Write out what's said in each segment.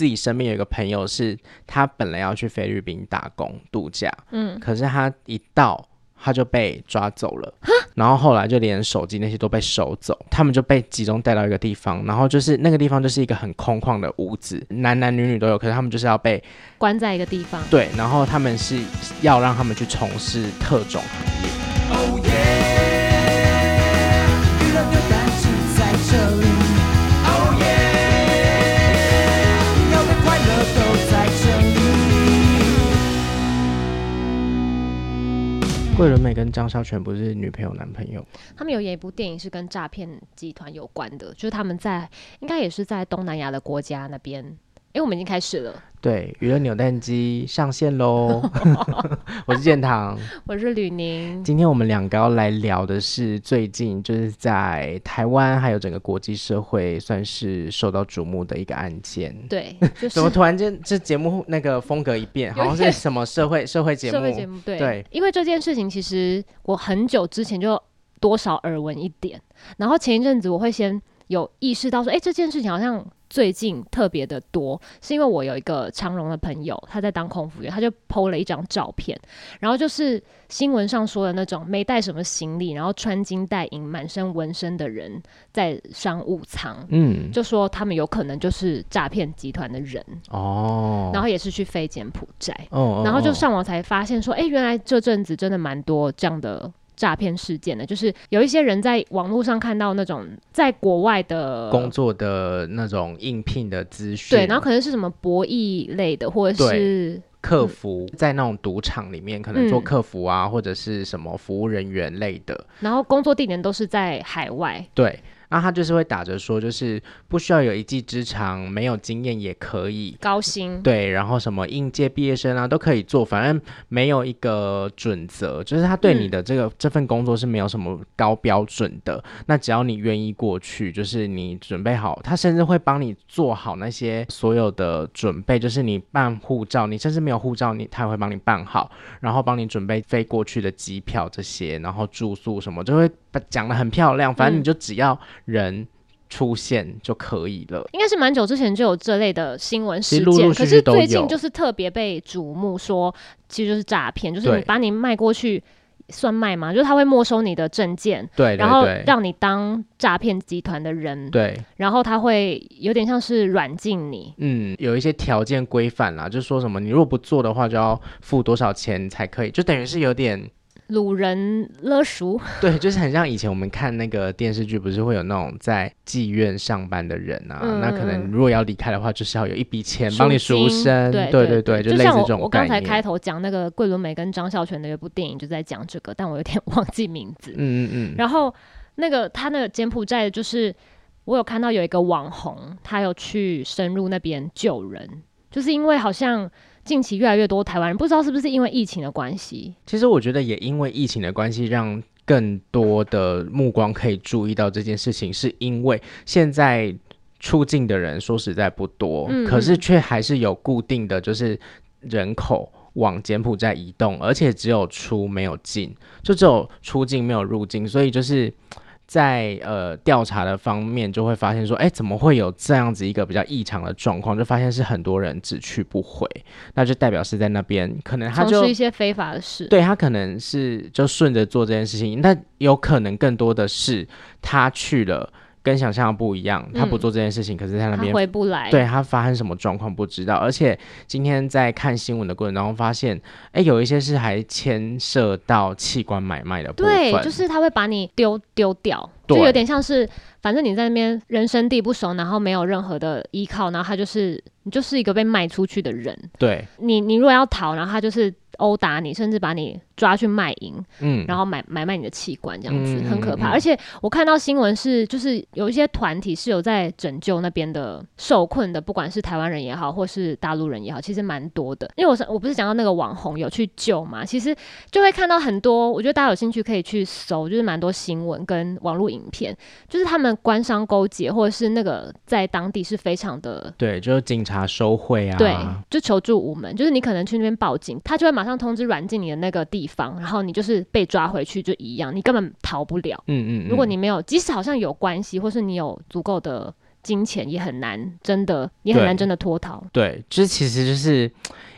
自己身边有一个朋友，是他本来要去菲律宾打工度假，嗯，可是他一到他就被抓走了，然后后来就连手机那些都被收走，他们就被集中带到一个地方，然后就是那个地方就是一个很空旷的屋子，男男女女都有，可是他们就是要被关在一个地方，对，然后他们是要让他们去从事特种行业。桂纶镁跟张孝全不是女朋友男朋友？他们有演一部电影是跟诈骗集团有关的，就是他们在应该也是在东南亚的国家那边。哎、欸，我们已经开始了。对，娱乐扭蛋机上线喽！我是建堂，我是吕宁。今天我们两个要来聊的是最近就是在台湾还有整个国际社会算是受到瞩目的一个案件。对，就是、怎么突然间这节目那个风格一变，好像是什么社会社会节目？社会节目对，对，因为这件事情其实我很久之前就多少耳闻一点，然后前一阵子我会先有意识到说，哎、欸，这件事情好像。最近特别的多，是因为我有一个长荣的朋友，他在当空服员，他就 PO 了一张照片，然后就是新闻上说的那种没带什么行李，然后穿金戴银、满身纹身的人在商务舱，嗯，就说他们有可能就是诈骗集团的人。哦，然后也是去飞柬埔寨哦，然后就上网才发现说，哎、欸，原来这阵子真的蛮多这样的。诈骗事件呢，就是有一些人在网络上看到那种在国外的工作的那种应聘的资讯，对，然后可能是什么博弈类的，或者是客服，嗯、在那种赌场里面可能做客服啊，嗯、或者是什么服务人员类的，然后工作地点都是在海外，对。那他就是会打着说，就是不需要有一技之长，没有经验也可以高薪。对，然后什么应届毕业生啊都可以做，反正没有一个准则，就是他对你的这个、嗯、这份工作是没有什么高标准的。那只要你愿意过去，就是你准备好，他甚至会帮你做好那些所有的准备，就是你办护照，你甚至没有护照，你他也会帮你办好，然后帮你准备飞过去的机票这些，然后住宿什么就会。讲的很漂亮，反正你就只要人出现就可以了。应该是蛮久之前就有这类的新闻事件，陆陆续续可是最近就是特别被瞩目，说其实就是诈骗，就是你把你卖过去算卖吗？就是他会没收你的证件，对，然后让你当诈骗集团的人，对，然后他会有点像是软禁你，嗯，有一些条件规范啦，就是说什么你如果不做的话，就要付多少钱才可以，就等于是有点。掳人勒赎，对，就是很像以前我们看那个电视剧，不是会有那种在妓院上班的人啊？嗯、那可能如果要离开的话，就是要有一笔钱帮你赎身。对对对，对，就类似这种概念。就像我，我刚才开头讲那个桂纶镁跟张孝全的一部电影，就在讲这个，但我有点 忘记名字。嗯嗯嗯。然后那个他那个柬埔寨，就是我有看到有一个网红，他有去深入那边救人，就是因为好像。近期越来越多台湾人，不知道是不是因为疫情的关系。其实我觉得也因为疫情的关系，让更多的目光可以注意到这件事情，是因为现在出境的人说实在不多，嗯、可是却还是有固定的就是人口往柬埔寨移动，而且只有出没有进，就只有出境没有入境，所以就是。在呃调查的方面，就会发现说，哎，怎么会有这样子一个比较异常的状况？就发现是很多人只去不回，那就代表是在那边可能他就从事一些非法的事。对，他可能是就顺着做这件事情，那有可能更多的是他去了。跟想象的不一样，他不做这件事情，嗯、可是在那边回不来，对他发生什么状况不知道。而且今天在看新闻的过程当中，发现，哎、欸，有一些是还牵涉到器官买卖的部分，对，就是他会把你丢丢掉，就有点像是，反正你在那边人生地不熟，然后没有任何的依靠，然后他就是你就是一个被卖出去的人，对，你你如果要逃，然后他就是殴打你，甚至把你。抓去卖淫，嗯，然后买买卖你的器官，这样子、嗯、很可怕。嗯、而且我看到新闻是，就是有一些团体是有在拯救那边的受困的，不管是台湾人也好，或是大陆人也好，其实蛮多的。因为我是我不是讲到那个网红有去救嘛，其实就会看到很多。我觉得大家有兴趣可以去搜，就是蛮多新闻跟网络影片，就是他们官商勾结，或者是那个在当地是非常的对，就是警察收贿啊，对，就求助无门，就是你可能去那边报警，他就会马上通知软禁你的那个地方。然后你就是被抓回去就一样，你根本逃不了。嗯嗯，嗯，如果你没有，即使好像有关系，或是你有足够的金钱也很难，真的也很难真的脱逃。对，就是其实就是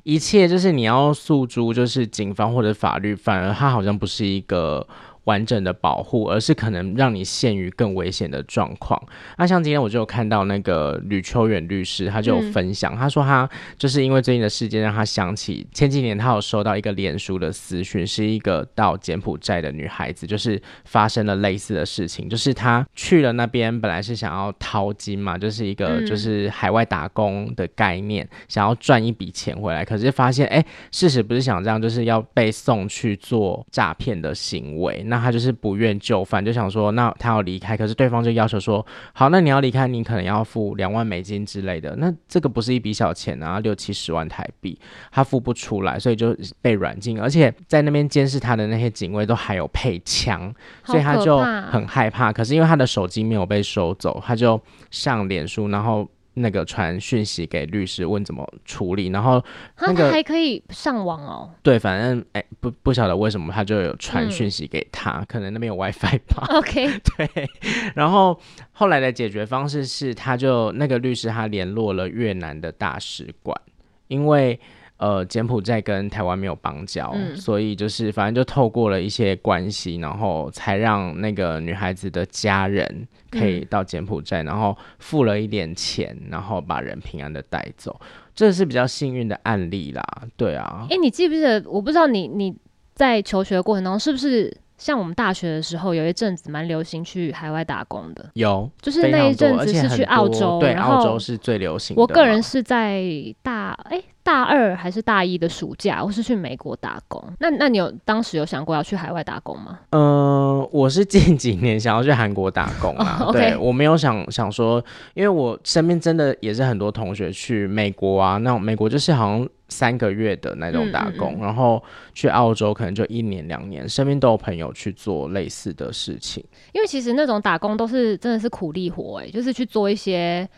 一切就是你要诉诸就是警方或者法律，反而它好像不是一个。完整的保护，而是可能让你陷于更危险的状况。那像今天我就有看到那个吕秋远律师，他就有分享，嗯、他说他就是因为最近的事件，让他想起前几年他有收到一个脸书的私讯，是一个到柬埔寨的女孩子，就是发生了类似的事情，就是她去了那边，本来是想要淘金嘛，就是一个就是海外打工的概念，嗯、想要赚一笔钱回来，可是发现哎、欸，事实不是想这样，就是要被送去做诈骗的行为。那他就是不愿就范，就想说，那他要离开，可是对方就要求说，好，那你要离开，你可能要付两万美金之类的，那这个不是一笔小钱啊，六七十万台币，他付不出来，所以就被软禁，而且在那边监视他的那些警卫都还有配枪，所以他就很害怕。可是因为他的手机没有被收走，他就上脸书，然后。那个传讯息给律师问怎么处理，然后那个还可以上网哦。对，反正哎、欸，不不晓得为什么他就有传讯息给他，嗯、可能那边有 WiFi 吧。OK，对。然后后来的解决方式是，他就那个律师他联络了越南的大使馆，因为。呃，柬埔寨跟台湾没有邦交，嗯、所以就是反正就透过了一些关系，然后才让那个女孩子的家人可以到柬埔寨，嗯、然后付了一点钱，然后把人平安的带走，这是比较幸运的案例啦。对啊，哎、欸，你记不记得？我不知道你你在求学的过程当中是不是？像我们大学的时候，有一阵子蛮流行去海外打工的，有，就是那一阵子是去澳洲，对，澳洲是最流行的。我个人是在大哎、欸、大二还是大一的暑假，我是去美国打工。那那你有当时有想过要去海外打工吗？嗯、呃，我是近几年想要去韩国打工啊。对，我没有想想说，因为我身边真的也是很多同学去美国啊，那美国就是好像。三个月的那种打工，嗯嗯嗯，然后去澳洲可能就一年两年，身边都有朋友去做类似的事情。因为其实那种打工都是真的是苦力活，哎，就是去做一些，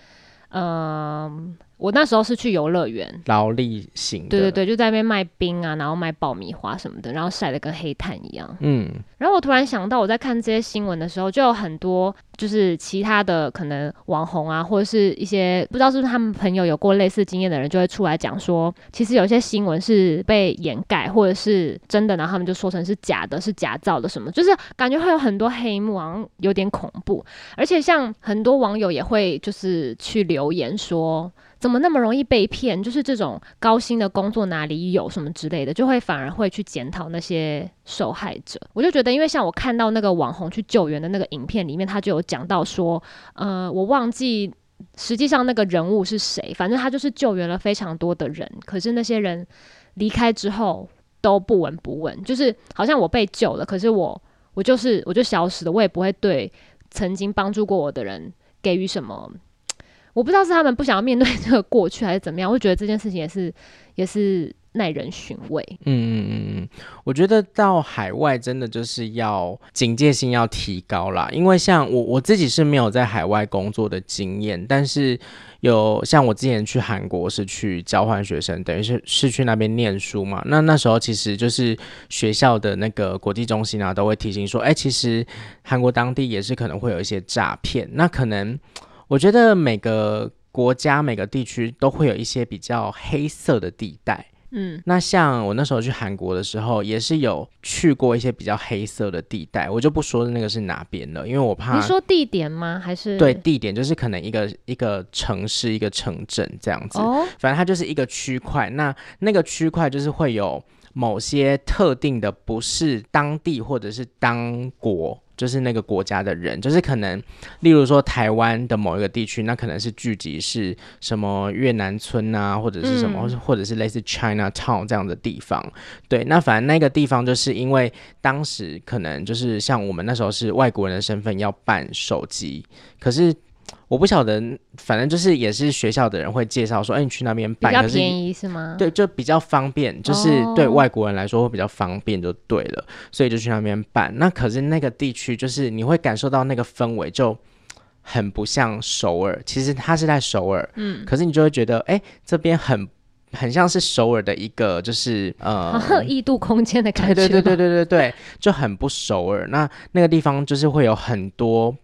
嗯、呃。我那时候是去游乐园，劳力型，对对对，就在那边卖冰啊，然后卖爆米花什么的，然后晒得跟黑炭一样。嗯，然后我突然想到，我在看这些新闻的时候，就有很多就是其他的可能网红啊，或者是一些不知道是不是他们朋友有过类似经验的人，就会出来讲说，其实有些新闻是被掩盖，或者是真的，然后他们就说成是假的，是假造的什么，就是感觉会有很多黑幕，好像有点恐怖。而且像很多网友也会就是去留言说。怎么那么容易被骗？就是这种高薪的工作哪里有什么之类的，就会反而会去检讨那些受害者。我就觉得，因为像我看到那个网红去救援的那个影片里面，他就有讲到说，呃，我忘记实际上那个人物是谁，反正他就是救援了非常多的人，可是那些人离开之后都不闻不问，就是好像我被救了，可是我我就是我就消失了，我也不会对曾经帮助过我的人给予什么。我不知道是他们不想要面对 这个过去，还是怎么样。我觉得这件事情也是，也是耐人寻味。嗯嗯嗯，我觉得到海外真的就是要警戒心要提高啦。因为像我我自己是没有在海外工作的经验，但是有像我之前去韩国是去交换学生，等于是是去那边念书嘛。那那时候其实就是学校的那个国际中心啊，都会提醒说，哎、其实韩国当地也是可能会有一些诈骗，那可能。我觉得每个国家、每个地区都会有一些比较黑色的地带。嗯，那像我那时候去韩国的时候，也是有去过一些比较黑色的地带，我就不说那个是哪边了，因为我怕。你说地点吗？还是？对，地点就是可能一个一个城市、一个城镇这样子。哦。反正它就是一个区块，那那个区块就是会有某些特定的，不是当地或者是当国。就是那个国家的人，就是可能，例如说台湾的某一个地区，那可能是聚集是什么越南村啊，或者是什么，或嗯、或者是类似 China Town 这样的地方。对，那反正那个地方就是因为当时可能就是像我们那时候是外国人的身份要办手机，可是。我不晓得，反正就是也是学校的人会介绍说，哎、欸，你去那边办，比较便宜是，吗？对，就比较方便，就是对外国人来说会比较方便，就对了，哦、所以就去那边办。那可是那个地区，就是你会感受到那个氛围就很不像首尔。其实它是在首尔，嗯，可是你就会觉得，哎、欸，这边很很像是首尔的一个，就是呃，异度空间的感觉。对对对对对对对，就很不首尔。那那个地方就是会有很多。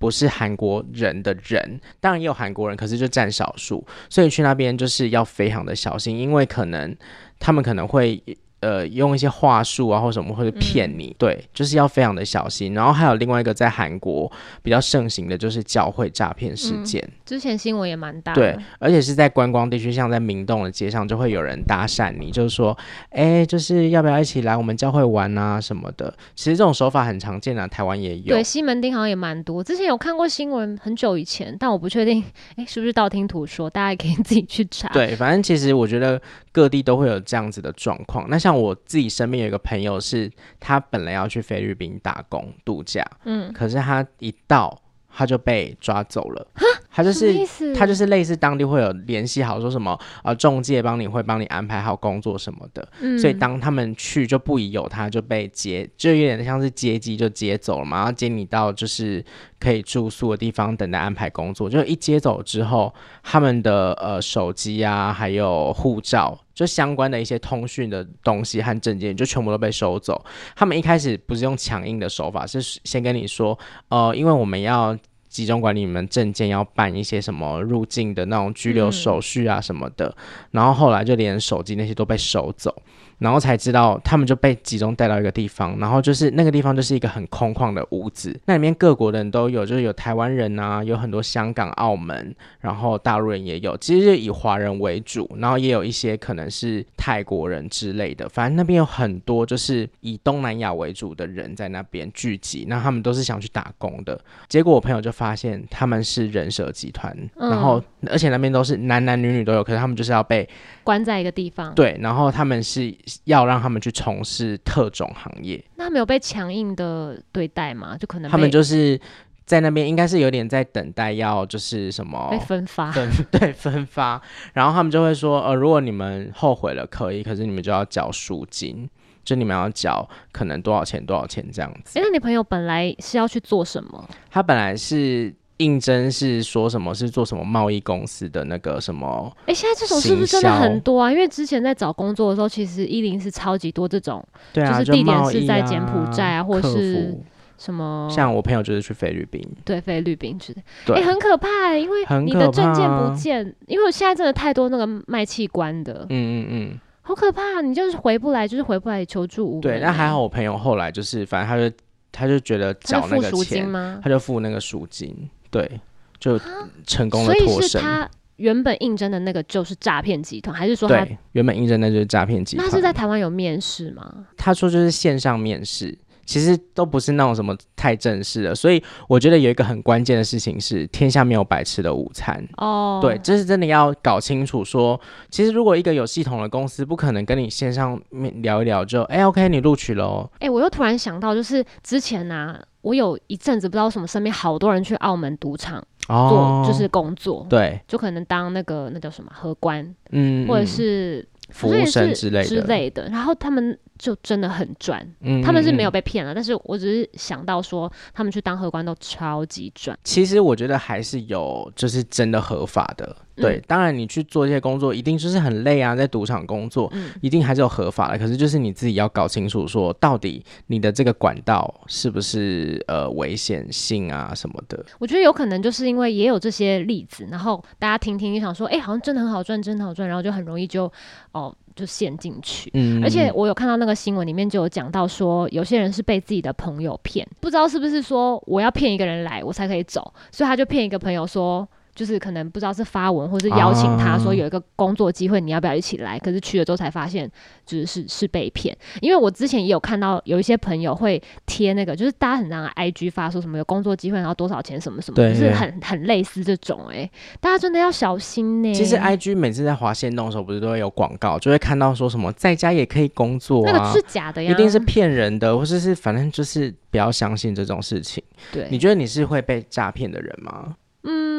不是韩国人的人，当然也有韩国人，可是就占少数，所以去那边就是要非常的小心，因为可能他们可能会。呃，用一些话术啊，或什么，或者骗你，嗯，对，就是要非常的小心。然后还有另外一个在韩国比较盛行的，就是教会诈骗事件。嗯，之前新闻也蛮大。对，而且是在观光地区，像在明洞的街上，就会有人搭讪你，就是说，哎，就是要不要一起来我们教会玩啊什么的。其实这种手法很常见啊，台湾也有。对，西门町好像也蛮多。之前有看过新闻，很久以前，但我不确定，哎，是不是道听途说？大家也可以自己去查。对，反正其实我觉得各地都会有这样子的状况。那像。像我自己身边有一个朋友，是他本来要去菲律宾打工度假，嗯，可是他一到他就被抓走了。他就是他就是类似当地会有联系好说什么呃中介帮你会帮你安排好工作什么的，嗯，所以当他们去就不疑有他，就被接，就有点像是接机就接走了嘛，然后接你到就是可以住宿的地方等待安排工作，就一接走之后，他们的呃手机啊还有护照就相关的一些通讯的东西和证件就全部都被收走。他们一开始不是用强硬的手法，是先跟你说呃因为我们要。集中管理你们证件，要办一些什么入境的那种居留手续啊什么的，然后后来就连手机那些都被收走。然后才知道，他们就被集中带到一个地方，然后就是那个地方就是一个很空旷的屋子，那里面各国的人都有，就是有台湾人啊，有很多香港、澳门，然后大陆人也有，其实就以华人为主，然后也有一些可能是泰国人之类的，反正那边有很多就是以东南亚为主的人在那边聚集，那他们都是想去打工的。结果我朋友就发现他们是人蛇集团，嗯，然后而且那边都是男男女女都有，可是他们就是要被关在一个地方，对，然后他们是。要让他们去从事特种行业，那他们有被强硬的对待吗？就可能他们就是在那边，应该是有点在等待，要就是什么被分发，分 对分发。然后他们就会说，呃，如果你们后悔了，可以，可是你们就要缴赎金，就你们要缴可能多少钱多少钱这样子。哎，那你朋友本来是要去做什么？他本来是。应征是说什么？是做什么贸易公司的那个什么？哎、欸，现在这种是不是真的很多啊？因为之前在找工作的时候，其实一零是超级多这种，就是地点是在柬埔寨啊，啊或是什么？像我朋友就是去菲律宾，对，菲律宾去的，哎、欸，很可怕、欸，因为你的证件不见，因为我现在真的太多那个卖器官的，嗯嗯嗯，好可怕，你就是回不来，就是回不来求助无门。对，那还好，我朋友后来就是，反正他就他就觉得缴那个钱他，他就付那个赎金。对，就成功的脱身。所以是他原本应征的那个就是诈骗集团，还是说他对原本应征的就是诈骗集团？那是在台湾有面试吗？他说就是线上面试。其实都不是那种什么太正式的，所以我觉得有一个很关键的事情是，天下没有白吃的午餐。哦，对，这是真的要搞清楚说。说其实如果一个有系统的公司，不可能跟你线上面聊一聊就，哎，OK，你录取了、哦。哎，我又突然想到，就是之前呢、啊，我有一阵子不知道什么，身边好多人去澳门赌场做，就是工作，对，就可能当那个那叫什么荷官，嗯，或者是服务生之类的之类的，然后他们。就真的很赚，嗯，他们是没有被骗了，但是我只是想到说，他们去当荷官都超级赚。其实我觉得还是有，就是真的合法的，对。嗯、当然你去做这些工作，一定就是很累啊，在赌场工作，嗯，一定还是有合法的。可是就是你自己要搞清楚，说到底你的这个管道是不是呃危险性啊什么的。我觉得有可能就是因为也有这些例子，然后大家听听就想说，哎、欸，好像真的很好赚，真的好赚，然后就很容易就哦。就陷进去，嗯，而且我有看到那个新闻里面就有讲到说，有些人是被自己的朋友骗，不知道是不是说我要骗一个人来，我才可以走，所以他就骗一个朋友说。就是可能不知道是发文，或是邀请他说有一个工作机会，你要不要一起来？可是去了之后才发现，就是是是被骗。因为我之前也有看到有一些朋友会贴那个，就是大家很常 IG 发说什么有工作机会，然后多少钱什么什么，就是很很类似这种哎、欸，大家真的要小心呢、欸。其实 IG 每次在划线动的时候，不是都会有广告，就会看到说什么在家也可以工作、啊，那个是假的呀，一定是骗人的，或者是，是反正就是不要相信这种事情。对，你觉得你是会被诈骗的人吗？嗯。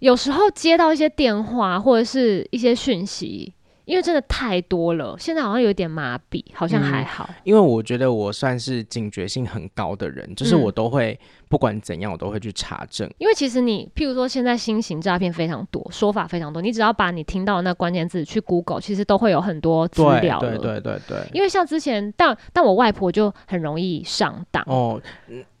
有时候接到一些电话或者是一些讯息，因为真的太多了，现在好像有点麻痹，好像还好。嗯，因为我觉得我算是警觉性很高的人，就是我都会。不管怎样，我都会去查证。因为其实你，譬如说，现在新型诈骗非常多，说法非常多，你只要把你听到的那关键字去 Google，其实都会有很多资料。对对对对。因为像之前，但但我外婆就很容易上当。哦，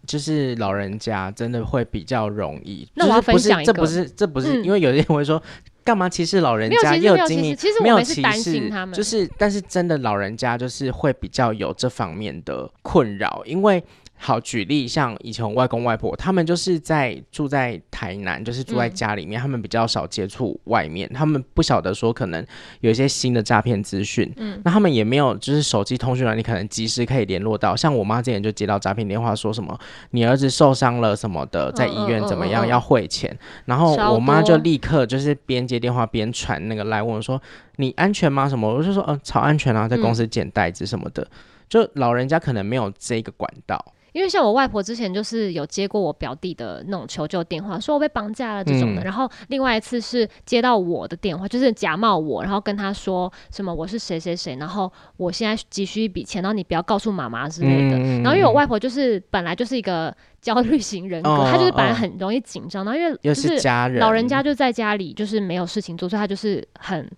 就是老人家真的会比较容易。那我要分享一个，这不是这不是，因为有些人会说，干嘛歧视老人家？没有其实其实我们是担心他们，就是但是真的老人家就是会比较有这方面的困扰，因为。好，举例像以前我外公外婆，他们就是在住在台南，就是住在家里面，嗯、他们比较少接触外面，他们不晓得说可能有一些新的诈骗资讯，嗯，那他们也没有就是手机通讯软你，可能及时可以联络到。像我妈之前就接到诈骗电话，说什么你儿子受伤了什么的，在医院怎么样要汇钱，然后我妈就立刻就是边接电话边传那个来问我说你安全吗？什么？我就说呃超安全啊，在公司捡袋子什么的，嗯、就老人家可能没有这个管道。因为像我外婆之前就是有接过我表弟的那种求救电话，说我被绑架了这种的。嗯、然后另外一次是接到我的电话，就是假冒我，然后跟他说什么我是谁谁谁，然后我现在急需一笔钱，然后你不要告诉妈妈之类的。嗯、然后因为我外婆就是本来就是一个 焦虑型人格，她、哦、就是本来很容易紧张，然后因为就是老人家就在家里就是没有事情做，所以她就是很。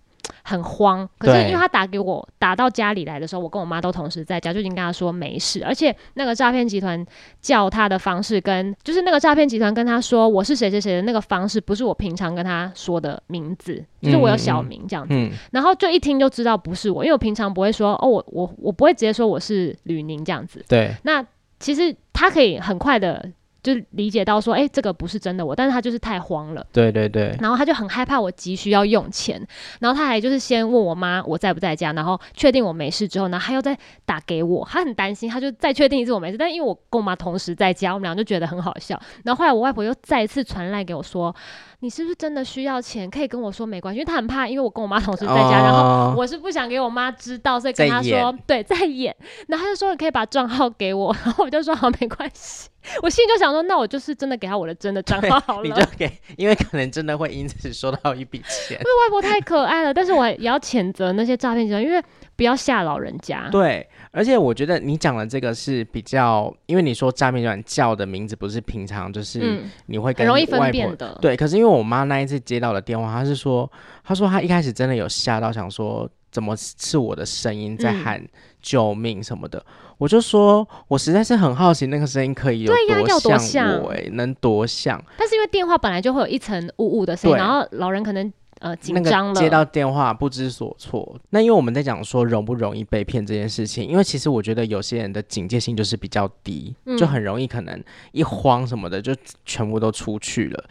很慌，可是因为他打给我，打到家里来的时候，我跟我妈都同时在家，就已经跟他说没事。而且那个诈骗集团叫他的方式跟，就是那个诈骗集团跟他说我是谁谁谁的那个方式，不是我平常跟他说的名字，就是我有小名这样子。嗯嗯、然后就一听就知道不是我，因为我平常不会说哦，我我我不会直接说我是吕宁这样子。对，那其实他可以很快的。就理解到说，哎、欸，这个不是真的我，但是他就是太慌了，对对对，然后他就很害怕我急需要用钱，然后他还就是先问我妈我在不在家，然后确定我没事之后，然后他又再打给我，他很担心，他就再确定一次我没事，但因为我跟我妈同时在家，我们俩就觉得很好笑，然后后来我外婆又再一次传来给我说。你是不是真的需要钱？可以跟我说没关系，因为他很怕，因为我跟我妈同时在家，哦、然后我是不想给我妈知道，所以跟他说，对，在演。然后他就说你可以把账号给我，然后我就说好，没关系。我心里就想说，那我就是真的给他我的真的账号好了，你就给，因为可能真的会因此收到一笔钱。因为外婆太可爱了，但是我也要谴责那些诈骗集团，因为不要吓老人家。对。而且我觉得你讲的这个是比较，因为你说诈骗软叫的名字不是平常，就是你会跟、容易分辨的。对，可是因为我妈那一次接到的电话，她是说，她说她一开始真的有吓到，想说怎么是我的声音在喊救命什么的。嗯、我就说，我实在是很好奇那个声音可以有多像我、欸，哎，能多像？但是因为电话本来就会有一层雾雾的声音，然后老人可能。呃，紧张了，接到电话不知所措。那因为我们在讲说容不容易被骗这件事情，因为其实我觉得有些人的警戒性就是比较低，嗯、就很容易可能一慌什么的就全部都出去了。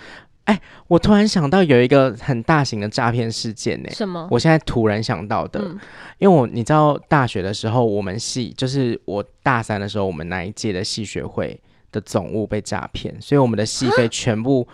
哎，我突然想到有一个很大型的诈骗事件呢、欸。什么？我现在突然想到的，嗯、因为我你知道大学的时候，我们系就是我大三的时候，我们那一届的系学会的总务被诈骗，所以我们的系费全部。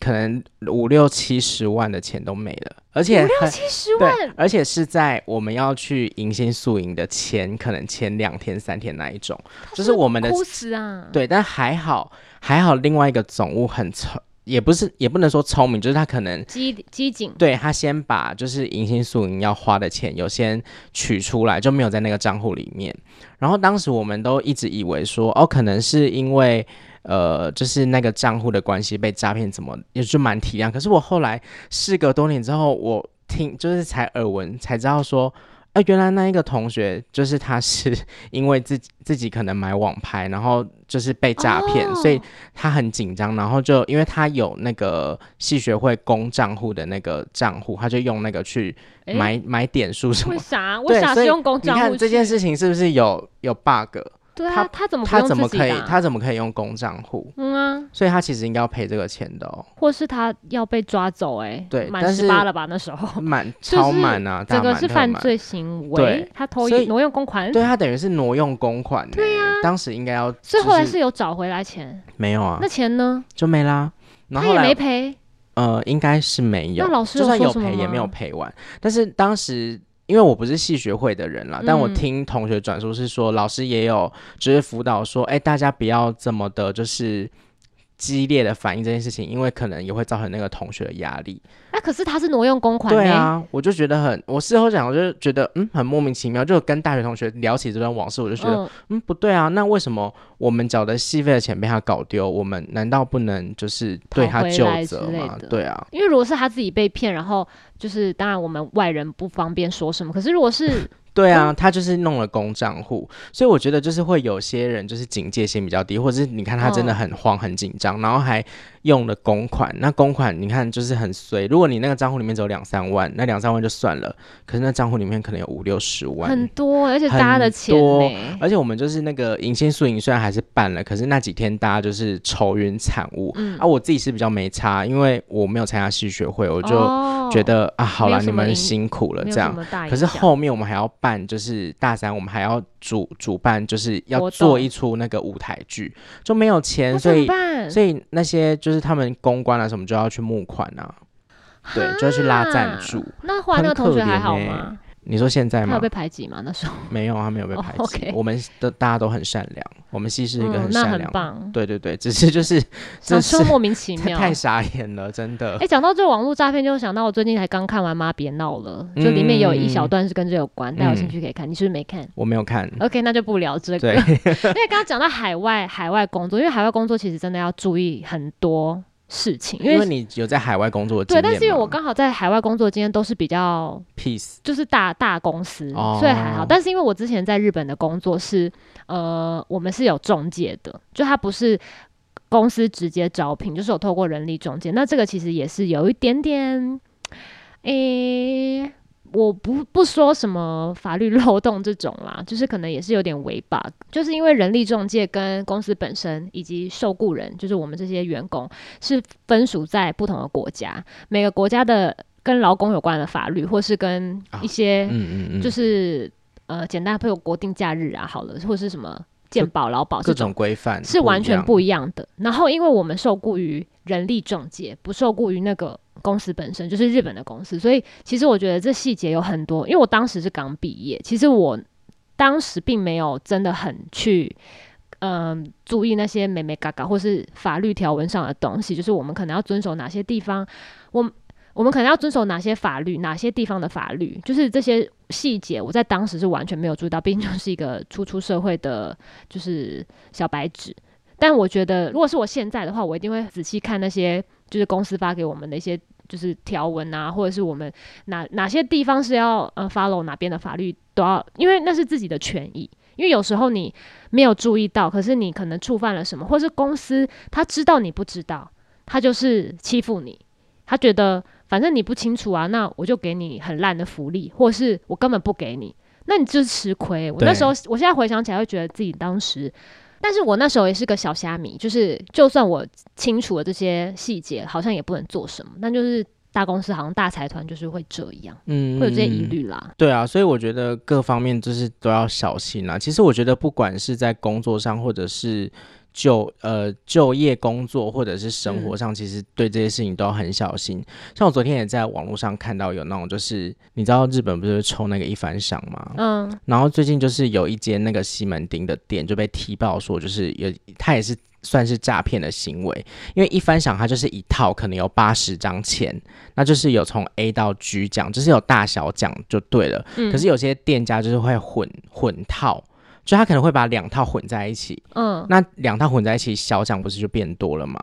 可能五六七十万的钱都没了，而且五六七十万，而且是在我们要去迎新宿营的前，可能前两天三天那一种，是就是我们的哭死啊！对，但还好还好，另外一个总务很聪，也不是也不能说聪明，就是他可能机机警，对他先把就是迎新宿营要花的钱有先取出来，就没有在那个账户里面。然后当时我们都一直以为说，哦，可能是因为。呃，就是那个账户的关系被诈骗，怎么也就蛮体谅。可是我后来事隔多年之后，我听就是才耳闻才知道说，哎、呃，原来那一个同学就是他是因为自己自己可能买网拍，然后就是被诈骗，哦、所以他很紧张，然后就因为他有那个系学会公账户的那个账户，他就用那个去买、欸、买点数什么？为啥？为啥是用公账户？你看这件事情是不是有有 bug？对啊，他他怎么他怎么可以他怎么可以用公账户？嗯啊，所以他其实应该要赔这个钱的哦。或是他要被抓走？哎，对，满十八了吧？那时候满 超满啊，这个是犯罪行为。对，他偷挪用公款，对他等于是挪用公款。对呀，当时应该要。所以后来是有找回来钱？没有啊，那钱呢？就没啦。他也没赔。呃，应该是没有。那老师就算有赔也没有赔完。但是当时。因为我不是戏学会的人啦，但我听同学转述是说，嗯、老师也有就是辅导说，哎，大家不要这么的，就是激烈的反应这件事情，因为可能也会造成那个同学的压力。那、啊、可是他是挪用公款。对啊，我就觉得很，我事后讲，我就觉得嗯，很莫名其妙。就跟大学同学聊起这段往事，我就觉得嗯，嗯，不对啊，那为什么我们缴的戏费的钱被他搞丢，我们难道不能就是对他就责吗？对啊，因为如果是他自己被骗，然后就是当然我们外人不方便说什么，可是如果是。对啊，他就是弄了公账户，所以我觉得就是会有些人就是警戒心比较低，或者是你看他真的很慌很紧张，然后还用了公款。那公款你看就是很衰，如果你那个账户里面只有两三万，那两三万就算了，可是那账户里面可能有五六十万，很多，而且大家的钱多，而且我们就是那个迎新宿营虽然还是办了，可是那几天大家就是愁云惨雾。嗯，啊，我自己是比较没差，因为我没有参加戏学会，我就觉得、哦、啊，好了，你们辛苦了这样。可是后面我们还要办。就是大三，我们还要主主办，就是要做一出那个舞台剧，就没有钱，所以所以那些就是他们公关啊什么就要去募款啊，对，就要去拉赞助。那后来那个同学还好吗？你说现在吗？他有被排挤吗？那时候没有，他没有被排挤。Oh, okay. 我们的大家都很善良，我们系是一个很善良，嗯、很棒。对对对，只是就是 这是莫名其妙，太傻眼了，真的。哎、欸，讲到这个网络诈骗，就想到我最近才刚看完《妈别闹了》，就里面有一小段是跟这有关，大、嗯、家有兴趣可以看。你是不是没看？我没有看。OK，那就不聊这个。对，因为刚刚讲到海外海外工作，因为海外工作其实真的要注意很多。事情，因为，你有在海外工作对，但是因为我刚好在海外工作的经验都是比较 peace，就是大大公司，所以还好。但是因为我之前在日本的工作是，呃，我们是有中介的，就他不是公司直接招聘，就是有透过人力中介。那这个其实也是有一点点，诶、欸。我不不说什么法律漏洞这种啦，就是可能也是有点违 bug，就是因为人力中介跟公司本身以及受雇人，就是我们这些员工是分属在不同的国家，每个国家的跟劳工有关的法律，或是跟一些就是呃简单配有国定假日啊，好了，或是什么健保、劳保这种规范是完全不一样的。然后因为我们受雇于人力中介，不受雇于那个。公司本身就是日本的公司，所以其实我觉得这细节有很多。因为我当时是刚毕业，其实我当时并没有真的很去嗯、注意那些美眉嘎嘎或是法律条文上的东西，就是我们可能要遵守哪些地方，我我们可能要遵守哪些法律，哪些地方的法律，就是这些细节，我在当时是完全没有注意到，毕竟就是一个初出社会的，就是小白纸。但我觉得，如果是我现在的话，我一定会仔细看那些。就是公司发给我们的一些就是条文啊，或者是我们哪哪些地方是要呃 follow 哪边的法律都要，因为那是自己的权益。因为有时候你没有注意到，可是你可能触犯了什么，或是公司他知道你不知道，他就是欺负你，他觉得反正你不清楚啊，那我就给你很烂的福利，或是我根本不给你，那你就是吃亏。我那时候，我现在回想起来会觉得自己当时。但是我那时候也是个小虾米，就是就算我清楚了这些细节，好像也不能做什么。但就是大公司好像大财团就是会这样，嗯，会有这些疑虑啦。对啊，所以我觉得各方面就是都要小心啦。其实我觉得不管是在工作上，或者是。就呃就业工作或者是生活上，其实对这些事情都要很小心。嗯、像我昨天也在网络上看到有那种，就是你知道日本不是抽那个一番赏吗？嗯。然后最近就是有一间那个西门町的店就被踢爆说，就是有他也是算是诈骗的行为，因为一番赏它就是一套可能有八十张钱，那就是有从 A 到 G 奖，就是有大小奖就对了。嗯。可是有些店家就是会混混套。就他可能会把两套混在一起，嗯，那两套混在一起，小奖不是就变多了吗？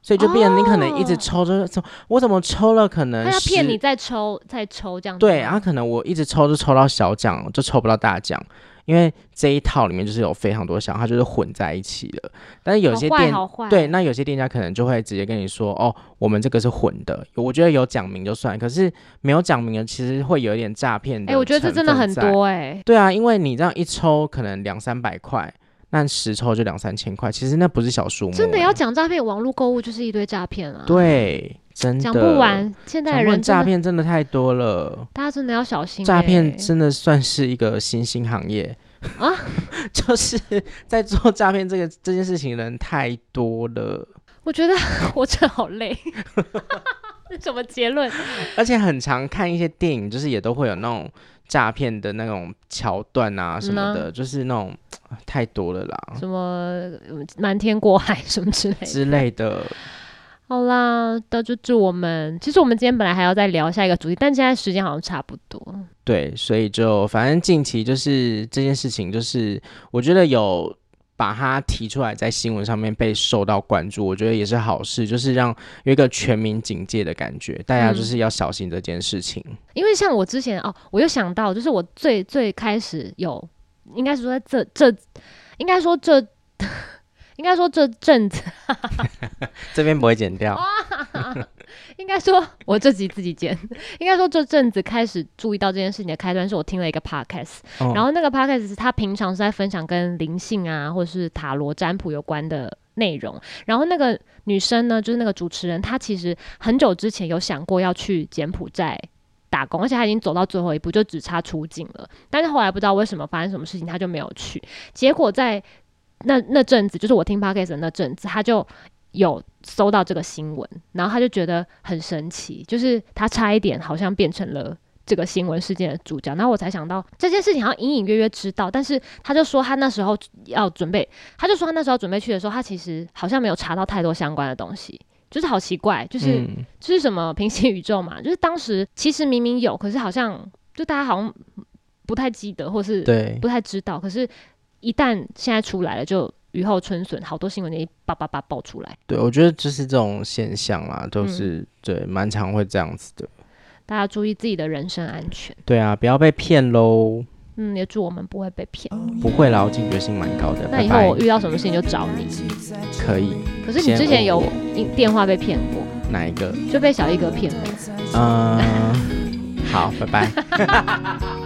所以就变成你可能一直抽着抽，我怎么抽了可能他要骗你再抽再抽这样子。对，然后可能我一直抽就抽到小奖，就抽不到大奖。因为这一套里面就是有非常多项，它就是混在一起的。但是有些店对，那有些店家可能就会直接跟你说：“哦，我们这个是混的。”我觉得有讲明就算，可是没有讲明的，其实会有一点诈骗的。哎，我觉得这真的很多哎、欸。对啊，因为你这样一抽可能两三百块，那十抽就两三千块，其实那不是小数目、欸。真的要讲诈骗，网络购物就是一堆诈骗啊。对，真的讲不完。现在人诈骗真的太多了，大家真的要小心、欸。诈骗真的算是一个新兴行业。啊，就是在做诈骗这个这件事情的人太多了。我觉得 活着好累。什么结论？而且很常看一些电影，就是也都会有那种诈骗的那种桥段啊什么的，嗯啊、就是那种太多了啦，什么瞒天过海什么之类的之类的。好啦，那就祝我们。其实我们今天本来还要再聊下一个主题，但现在时间好像差不多。对，所以就反正近期就是这件事情，就是我觉得有把它提出来在新闻上面被受到关注，我觉得也是好事，就是让有一个全民警戒的感觉，大家就是要小心这件事情。嗯、因为像我之前哦，我又想到，就是我最最开始有，应该是说在这这，应该说这。应该说这阵子，这边不会剪掉。应该说我这集自己剪。应该说这阵子开始注意到这件事情的开端，是我听了一个 podcast，、哦、然后那个 podcast 是他平常是在分享跟灵性啊，或者是塔罗占卜有关的内容。然后那个女生呢，就是那个主持人，她其实很久之前有想过要去柬埔寨打工，而且她已经走到最后一步，就只差出境了。但是后来不知道为什么发生什么事情，她就没有去。结果在那那阵子，就是我听 podcast 的那阵子，他就有搜到这个新闻，然后他就觉得很神奇，就是他差一点好像变成了这个新闻事件的主角。然后我才想到这件事情好像隐隐约约知道，但是他就说他那时候要准备，他就说他那时候准备去的时候，他其实好像没有查到太多相关的东西，就是好奇怪，就是、嗯、就是什么平行宇宙嘛，就是当时其实明明有，可是好像就大家好像不太记得，或是不太知道，可是。一旦现在出来了，就雨后春笋，好多新闻就一叭叭叭爆出来。对，我觉得就是这种现象啊，都是、嗯、对，蛮常会这样子的。大家注意自己的人身安全。对啊，不要被骗喽。嗯，也祝我们不会被骗。不会啦，我警觉性蛮高的。那以后我遇到什么事情就找你。可以。可是你之前有电话被骗过？哪一个？就被小一哥骗了。嗯，好，拜拜。